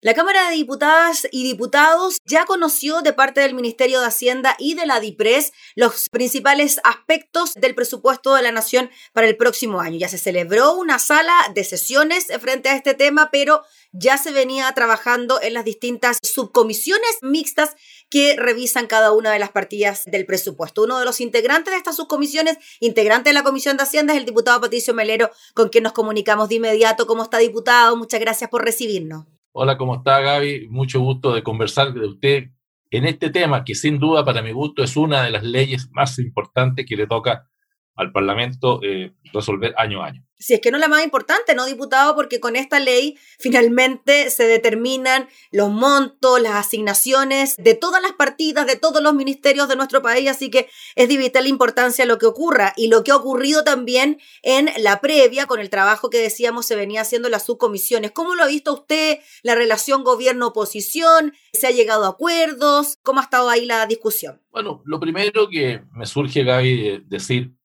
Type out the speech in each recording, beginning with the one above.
La Cámara de Diputadas y Diputados ya conoció de parte del Ministerio de Hacienda y de la DIPRES los principales aspectos del presupuesto de la Nación para el próximo año. Ya se celebró una sala de sesiones frente a este tema, pero ya se venía trabajando en las distintas subcomisiones mixtas que revisan cada una de las partidas del presupuesto. Uno de los integrantes de estas subcomisiones, integrante de la Comisión de Hacienda, es el diputado Patricio Melero, con quien nos comunicamos de inmediato. ¿Cómo está, diputado? Muchas gracias por recibirnos. Hola, ¿cómo está Gaby? Mucho gusto de conversar de usted en este tema que sin duda para mi gusto es una de las leyes más importantes que le toca al Parlamento eh, resolver año a año si es que no la más importante, ¿no, diputado? Porque con esta ley finalmente se determinan los montos, las asignaciones de todas las partidas, de todos los ministerios de nuestro país, así que es de vital importancia lo que ocurra y lo que ha ocurrido también en la previa con el trabajo que decíamos se venía haciendo las subcomisiones. ¿Cómo lo ha visto usted la relación gobierno-oposición? ¿Se ha llegado a acuerdos? ¿Cómo ha estado ahí la discusión? Bueno, lo primero que me surge, Gaby, decir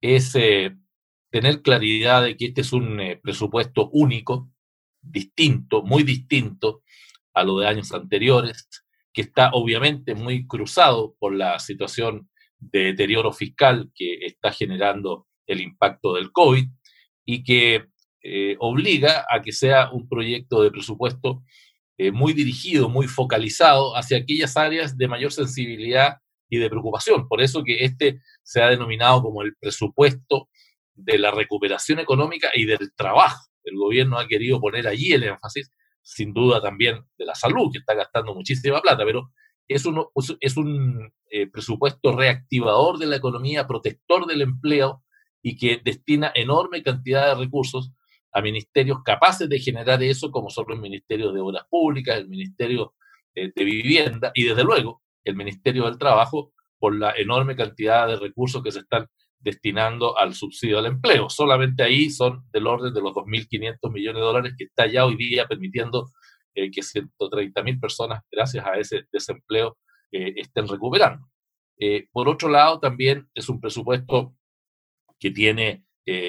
es... Eh, tener claridad de que este es un eh, presupuesto único, distinto, muy distinto a lo de años anteriores, que está obviamente muy cruzado por la situación de deterioro fiscal que está generando el impacto del COVID y que eh, obliga a que sea un proyecto de presupuesto muy dirigido, muy focalizado hacia aquellas áreas de mayor sensibilidad y de preocupación. Por eso que este se ha denominado como el presupuesto de la recuperación económica y del trabajo. El gobierno ha querido poner allí el énfasis, sin duda también de la salud, que está gastando muchísima plata, pero es un, es un eh, presupuesto reactivador de la economía, protector del empleo y que destina enorme cantidad de recursos a ministerios capaces de generar eso, como son los ministerios de Obras Públicas, el Ministerio eh, de Vivienda y, desde luego, el Ministerio del Trabajo, por la enorme cantidad de recursos que se están destinando al subsidio al empleo. Solamente ahí son del orden de los 2.500 millones de dólares que está ya hoy día permitiendo eh, que 130.000 personas, gracias a ese desempleo, eh, estén recuperando. Eh, por otro lado, también es un presupuesto que tiene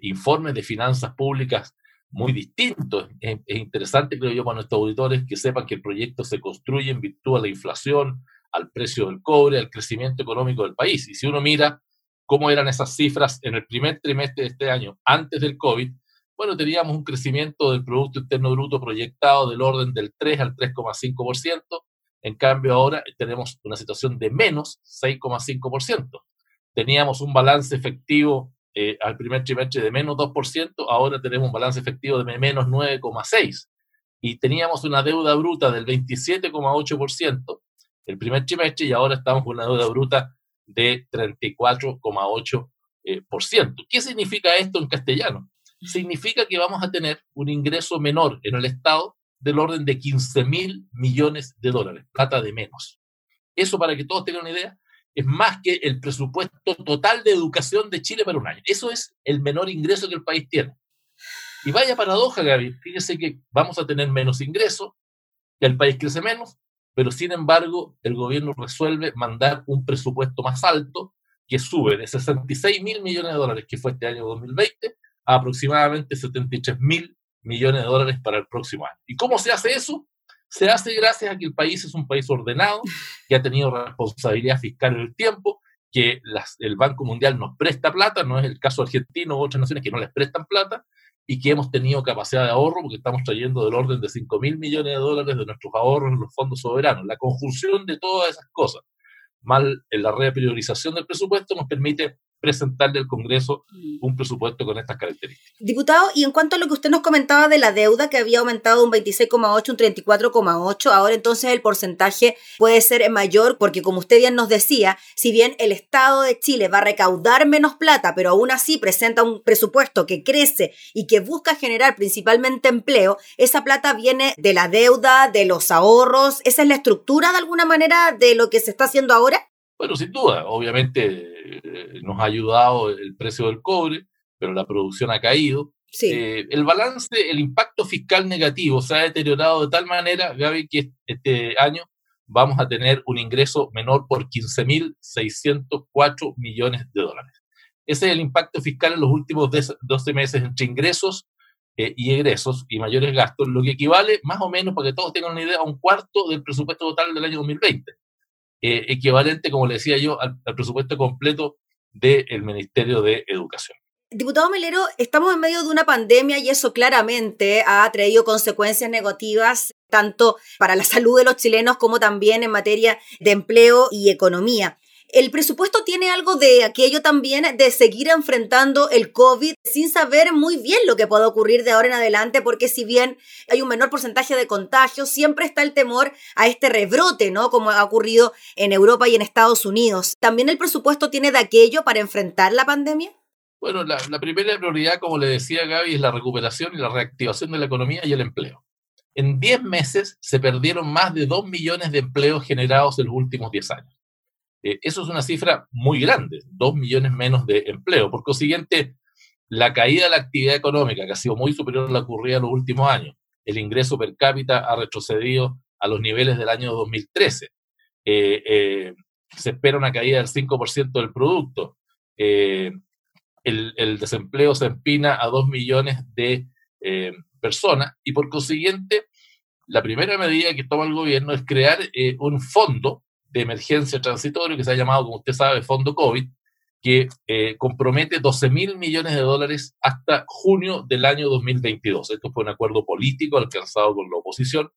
informes de finanzas públicas muy distintos. Es, es, interesante, creo yo, para nuestros auditores que sepan que el proyecto se construye en virtud a la inflación, al precio del cobre, al crecimiento económico del país. Y si uno mira cómo eran esas cifras en el primer trimestre de este año, antes del COVID, bueno, teníamos un crecimiento del Producto Interno Bruto proyectado del orden del 3 al 3,5%. En cambio, ahora tenemos una situación de menos 6,5%. Teníamos un balance efectivo eh, al primer trimestre de menos 2%, ahora tenemos un balance efectivo de menos 9,6%. Y teníamos una deuda bruta del 27,8% el primer trimestre y ahora estamos con una deuda bruta de 34,8%. Eh, ¿Qué significa esto en castellano? Significa que vamos a tener un ingreso menor en el Estado del orden de 15 mil millones de dólares, plata de menos. Eso, para que todos tengan una idea, es más que el presupuesto total de educación de Chile para un año. Eso es el menor ingreso que el país tiene. Y vaya paradoja, Gaby, fíjese que vamos a tener menos ingresos, que el país crece menos, pero sin embargo el gobierno resuelve mandar un presupuesto más alto que sube de 66 mil millones de dólares que fue este año 2020 a aproximadamente 73 mil millones de dólares para el próximo año. ¿Y cómo se hace eso? Se hace gracias a que el país es un país ordenado, que ha tenido responsabilidad fiscal en el tiempo, que el Banco Mundial nos presta plata, no es el caso argentino u otras naciones que no les prestan plata, y que hemos tenido capacidad de ahorro porque estamos trayendo del orden de 5 mil millones de dólares de nuestros ahorros en los fondos soberanos. La conjunción de todas esas cosas, mal en la repriorización del presupuesto, nos permite presentarle al Congreso un presupuesto con estas características. Diputado, y en cuanto a lo que usted nos comentaba de la deuda, que había aumentado un 26,8, un 34,8, ahora entonces el porcentaje puede ser mayor, porque como usted bien nos decía, si bien el Estado de Chile va a recaudar menos plata, pero aún así presenta un presupuesto que crece y que busca generar principalmente empleo, esa plata viene de la deuda, de los ahorros, ¿esa es la estructura de alguna manera de lo que se está haciendo ahora? Bueno, sin duda, obviamente eh, nos ha ayudado el precio del cobre, pero la producción ha caído. Eh, el balance, el impacto fiscal negativo se ha deteriorado de tal manera, Gaby, que este año vamos a tener un ingreso menor por 15.604 millones de dólares. Ese es el impacto fiscal en los últimos 12 meses entre ingresos eh, y egresos y mayores gastos, lo que equivale más o menos, para que todos tengan una idea, a un cuarto del presupuesto total del año 2020. Eh, equivalente, como le decía yo, al, presupuesto completo del Ministerio de Educación. Diputado Melero, estamos en medio de una pandemia y eso claramente ha traído consecuencias negativas tanto para la salud de los chilenos como también en materia de empleo y economía. El presupuesto tiene algo de aquello también de seguir enfrentando el COVID sin saber muy bien lo que puede ocurrir de ahora en adelante, porque si bien hay un menor porcentaje de contagios, siempre está el temor a este rebrote, ¿no? Como ha ocurrido en Europa y en Estados Unidos. ¿También el presupuesto tiene de aquello para enfrentar la pandemia? Bueno, la, la primera prioridad, como le decía Gaby, es la recuperación y la reactivación de la economía y el empleo. En 10 meses se perdieron más de 2 millones de empleos generados en los últimos 10 años. Eh, eso es una cifra muy grande, dos millones menos de empleo. Por consiguiente, la caída de la actividad económica, que ha sido muy superior a la ocurrida en los últimos años, el ingreso per cápita ha retrocedido a los niveles del año 2013. Eh, eh, se espera una caída del 5% del producto. el, el, desempleo se empina a dos millones de personas y por consiguiente, la primera medida que toma el gobierno es crear un fondo de emergencia transitorio que se ha llamado, como usted sabe, Fondo COVID, que eh, compromete 12 mil millones de dólares hasta junio del año 2022. Esto fue un acuerdo político alcanzado con la oposición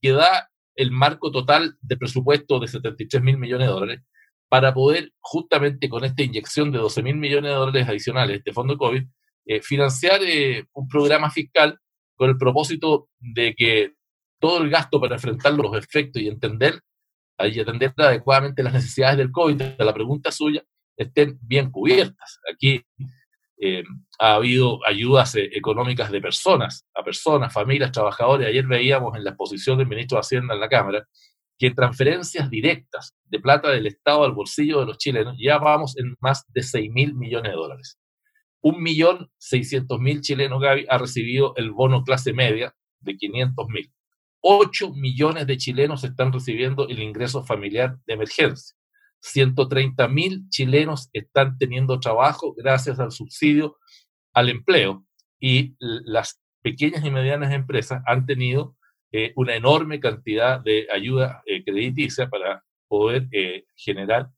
que da el marco total de presupuesto de 73 mil millones de dólares para poder, justamente con esta inyección de 12 mil millones de dólares adicionales, este fondo COVID, eh, financiar eh, un programa fiscal con el propósito de que todo el gasto para enfrentar los efectos y entender y atender adecuadamente las necesidades del COVID, de la pregunta suya, estén bien cubiertas. Aquí eh, ha habido ayudas eh, económicas de personas, a personas, familias, trabajadores. Ayer veíamos en la exposición del ministro de Hacienda en la Cámara que transferencias directas de plata del Estado al bolsillo de los chilenos ya vamos en más de 6 mil millones de dólares. Un millón seiscientos mil chilenos, Gaby, ha recibido el bono clase media de 500 mil. 8 millones de chilenos están recibiendo el ingreso familiar de emergencia. 130 mil chilenos están teniendo trabajo gracias al subsidio al empleo y las pequeñas y medianas empresas han tenido eh, una enorme cantidad de ayuda eh, crediticia para poder eh, generar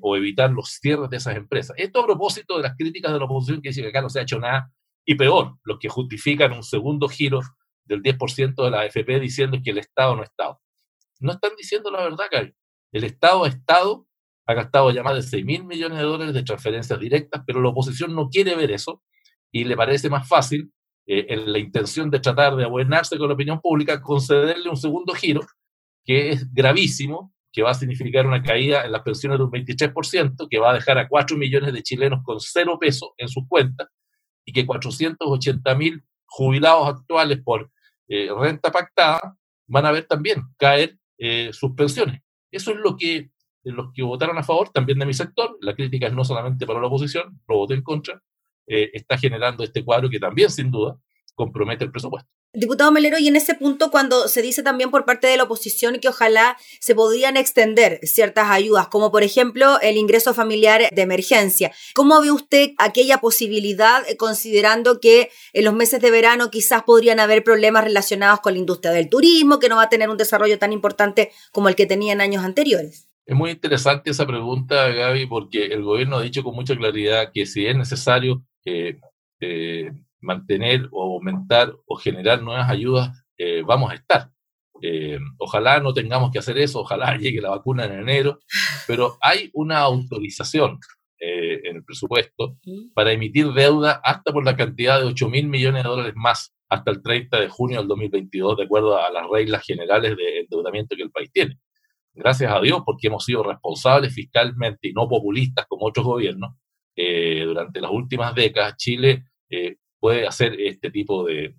o evitar los cierres de esas empresas. Esto a propósito de las críticas de la oposición que dice que acá no se ha hecho nada y peor, los que justifican un segundo giro del 10% de la AFP diciendo que el Estado no ha estado. No están diciendo la verdad, Cari. El Estado ha estado, ha gastado ya más de 6 mil millones de dólares de transferencias directas, pero la oposición no quiere ver eso y le parece más fácil, eh, en la intención de tratar de abonarse con la opinión pública, concederle un segundo giro, que es gravísimo, que va a significar una caída en las pensiones de un 23%, que va a dejar a 4 millones de chilenos con cero peso en sus cuentas y que 480 mil jubilados actuales por eh, renta pactada, van a ver también caer eh, sus pensiones. Eso es lo que los que votaron a favor, también de mi sector, la crítica es no solamente para la oposición, lo voté en contra, eh, está generando este cuadro que también, sin duda, compromete el presupuesto. Diputado Melero, y en ese punto cuando se dice también por parte de la oposición que ojalá se podrían extender ciertas ayudas, como por ejemplo el ingreso familiar de emergencia, ¿cómo ve usted aquella posibilidad eh, considerando que en los meses de verano quizás podrían haber problemas relacionados con la industria del turismo, que no va a tener un desarrollo tan importante como el que tenía en años anteriores? Es muy interesante esa pregunta, Gaby, porque el gobierno ha dicho con mucha claridad que si es necesario eh, eh, mantener o aumentar o generar nuevas ayudas, eh, vamos a estar. Eh, ojalá no tengamos que hacer eso, ojalá llegue la vacuna en enero, pero hay una autorización eh, en el presupuesto para emitir deuda hasta por la cantidad de 8 mil millones de dólares más hasta el 30 de junio del 2022, de acuerdo a las reglas generales de endeudamiento que el país tiene. Gracias a Dios, porque hemos sido responsables fiscalmente y no populistas como otros gobiernos. durante las últimas décadas, Chile puede hacer este tipo de,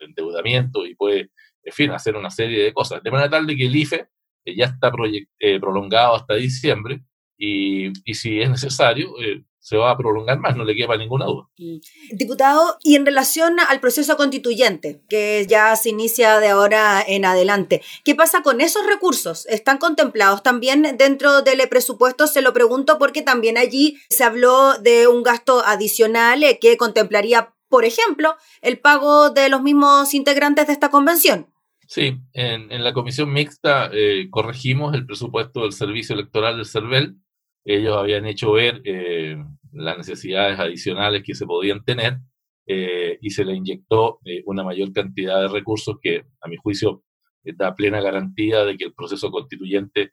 endeudamiento y puede, en fin, hacer una serie de cosas. De manera tal de que el IFE eh, ya está eh, prolongado hasta diciembre y, y si es necesario, eh, se va a prolongar más, no le quepa ninguna duda. Mm. Diputado, y en relación al proceso constituyente, que ya se inicia de ahora en adelante, ¿qué pasa con esos recursos? ¿Están contemplados también dentro del presupuesto? Se lo pregunto porque también allí se habló de un gasto adicional que contemplaría por ejemplo, el pago de los mismos integrantes de esta convención. Sí, en, la comisión mixta eh, corregimos el presupuesto del servicio electoral del CERVEL. Ellos habían hecho ver eh, las necesidades adicionales que se podían tener eh, y se le inyectó una mayor cantidad de recursos que, a mi juicio, da plena garantía de que el proceso constituyente,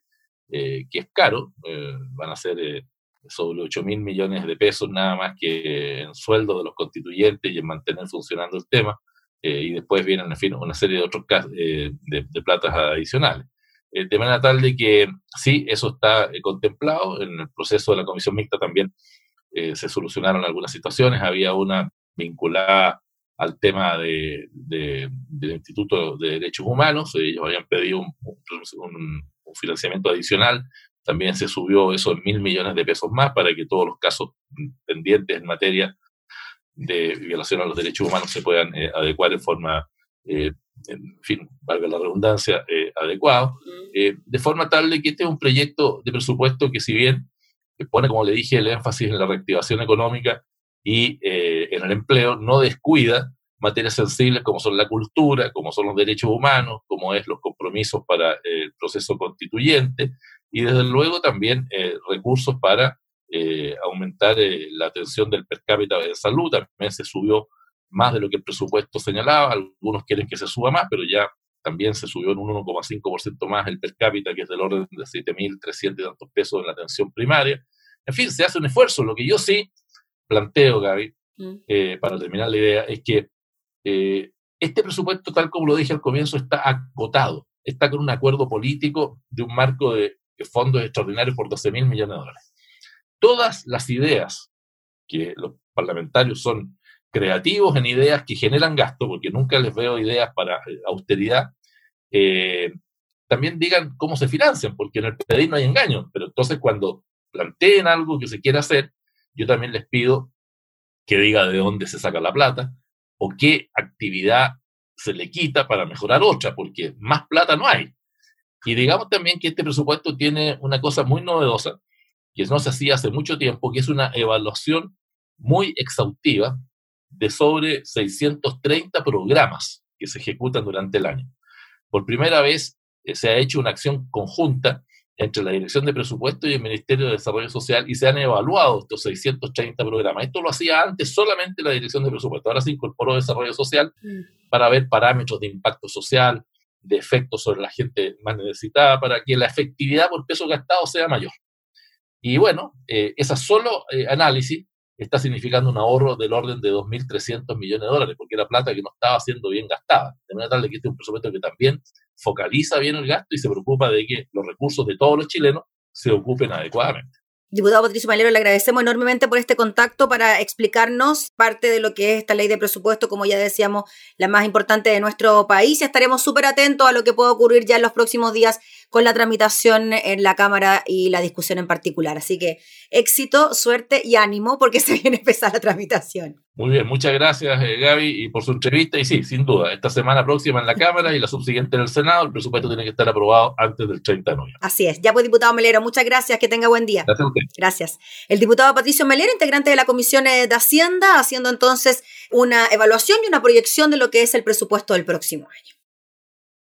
que es caro, van a ser sobre 8 mil millones de pesos nada más que en sueldo de los constituyentes y en mantener funcionando el tema, eh, y después vienen, en fin, una serie de otros casos eh, de, de, platas adicionales. Eh, de manera tal de que sí, eso está contemplado. En el proceso de la comisión mixta también se solucionaron algunas situaciones. Había una vinculada al tema de, del Instituto de Derechos Humanos. Ellos habían pedido un, un, financiamiento adicional. También se subió eso en mil millones de pesos más para que todos los casos pendientes en materia de violación a los derechos humanos se puedan eh, adecuar en forma, eh, en fin, valga la redundancia, eh, adecuado, de forma tal de que este es un proyecto de presupuesto que si bien pone, como le dije, el énfasis en la reactivación económica y en el empleo, no descuida materias sensibles como son la cultura, como son los derechos humanos, como es los compromisos para el proceso constituyente y desde luego también recursos para eh, aumentar eh, la atención del per cápita de salud, también se subió más de lo que el presupuesto señalaba, algunos quieren que se suba más, pero ya también se subió en un 1,5% más el per cápita, que es del orden de 7.300 y tantos pesos en la atención primaria. En fin, se hace un esfuerzo. Lo que yo sí planteo, Gaby, mm. eh, para terminar la idea, es que este presupuesto, tal como lo dije al comienzo, está acotado, está con un acuerdo político de un marco de fondos extraordinarios por 12 mil millones de dólares todas las ideas, que los parlamentarios son creativos en ideas que generan gasto, porque nunca les veo ideas para eh, austeridad, eh, también digan cómo se financian, porque en el pedir no hay engaño, pero entonces cuando planteen algo que se quiera hacer, yo también les pido que diga de dónde se saca la plata o qué actividad se le quita para mejorar otra, porque más plata no hay. Y digamos también que este presupuesto tiene una cosa muy novedosa, que no se hacía hace mucho tiempo, que es una evaluación muy exhaustiva de sobre 630 programas que se ejecutan durante el año. Por primera vez eh, se ha hecho una acción conjunta entre la Dirección de Presupuesto y el Ministerio de Desarrollo Social y se han evaluado estos 630 programas. Esto lo hacía antes solamente la Dirección de Presupuesto, ahora se incorporó Desarrollo Social mm. para ver parámetros de impacto social, de efectos sobre la gente más necesitada, para que la efectividad por peso gastado sea mayor. Y bueno, eh, ese solo eh, análisis está significando un ahorro del orden de 2.300 millones de dólares, porque era plata que no estaba siendo bien gastada. De manera tal de que este es un presupuesto que también focaliza bien el gasto y se preocupa de que los recursos de todos los chilenos se ocupen adecuadamente. Diputado Patricio Malero, le agradecemos enormemente por este contacto para explicarnos parte de lo que es esta ley de presupuesto, como ya decíamos, la más importante de nuestro país. Estaremos súper atentos a lo que pueda ocurrir ya en los próximos días con la tramitación en la Cámara y la discusión en particular. Así que éxito, suerte y ánimo porque se viene a empezar la tramitación. Muy bien, muchas gracias eh, Gaby y por su entrevista. Y sí, sin duda, esta semana próxima en la Cámara y la subsiguiente en el Senado, el presupuesto tiene que estar aprobado antes del 30 de noviembre. Así es. Ya pues, diputado Melero, muchas gracias, que tenga buen día. Gracias a usted. Gracias. El diputado Patricio Melero, integrante de la Comisión eh, de Hacienda, haciendo entonces una evaluación y una proyección de lo que es el presupuesto del próximo año.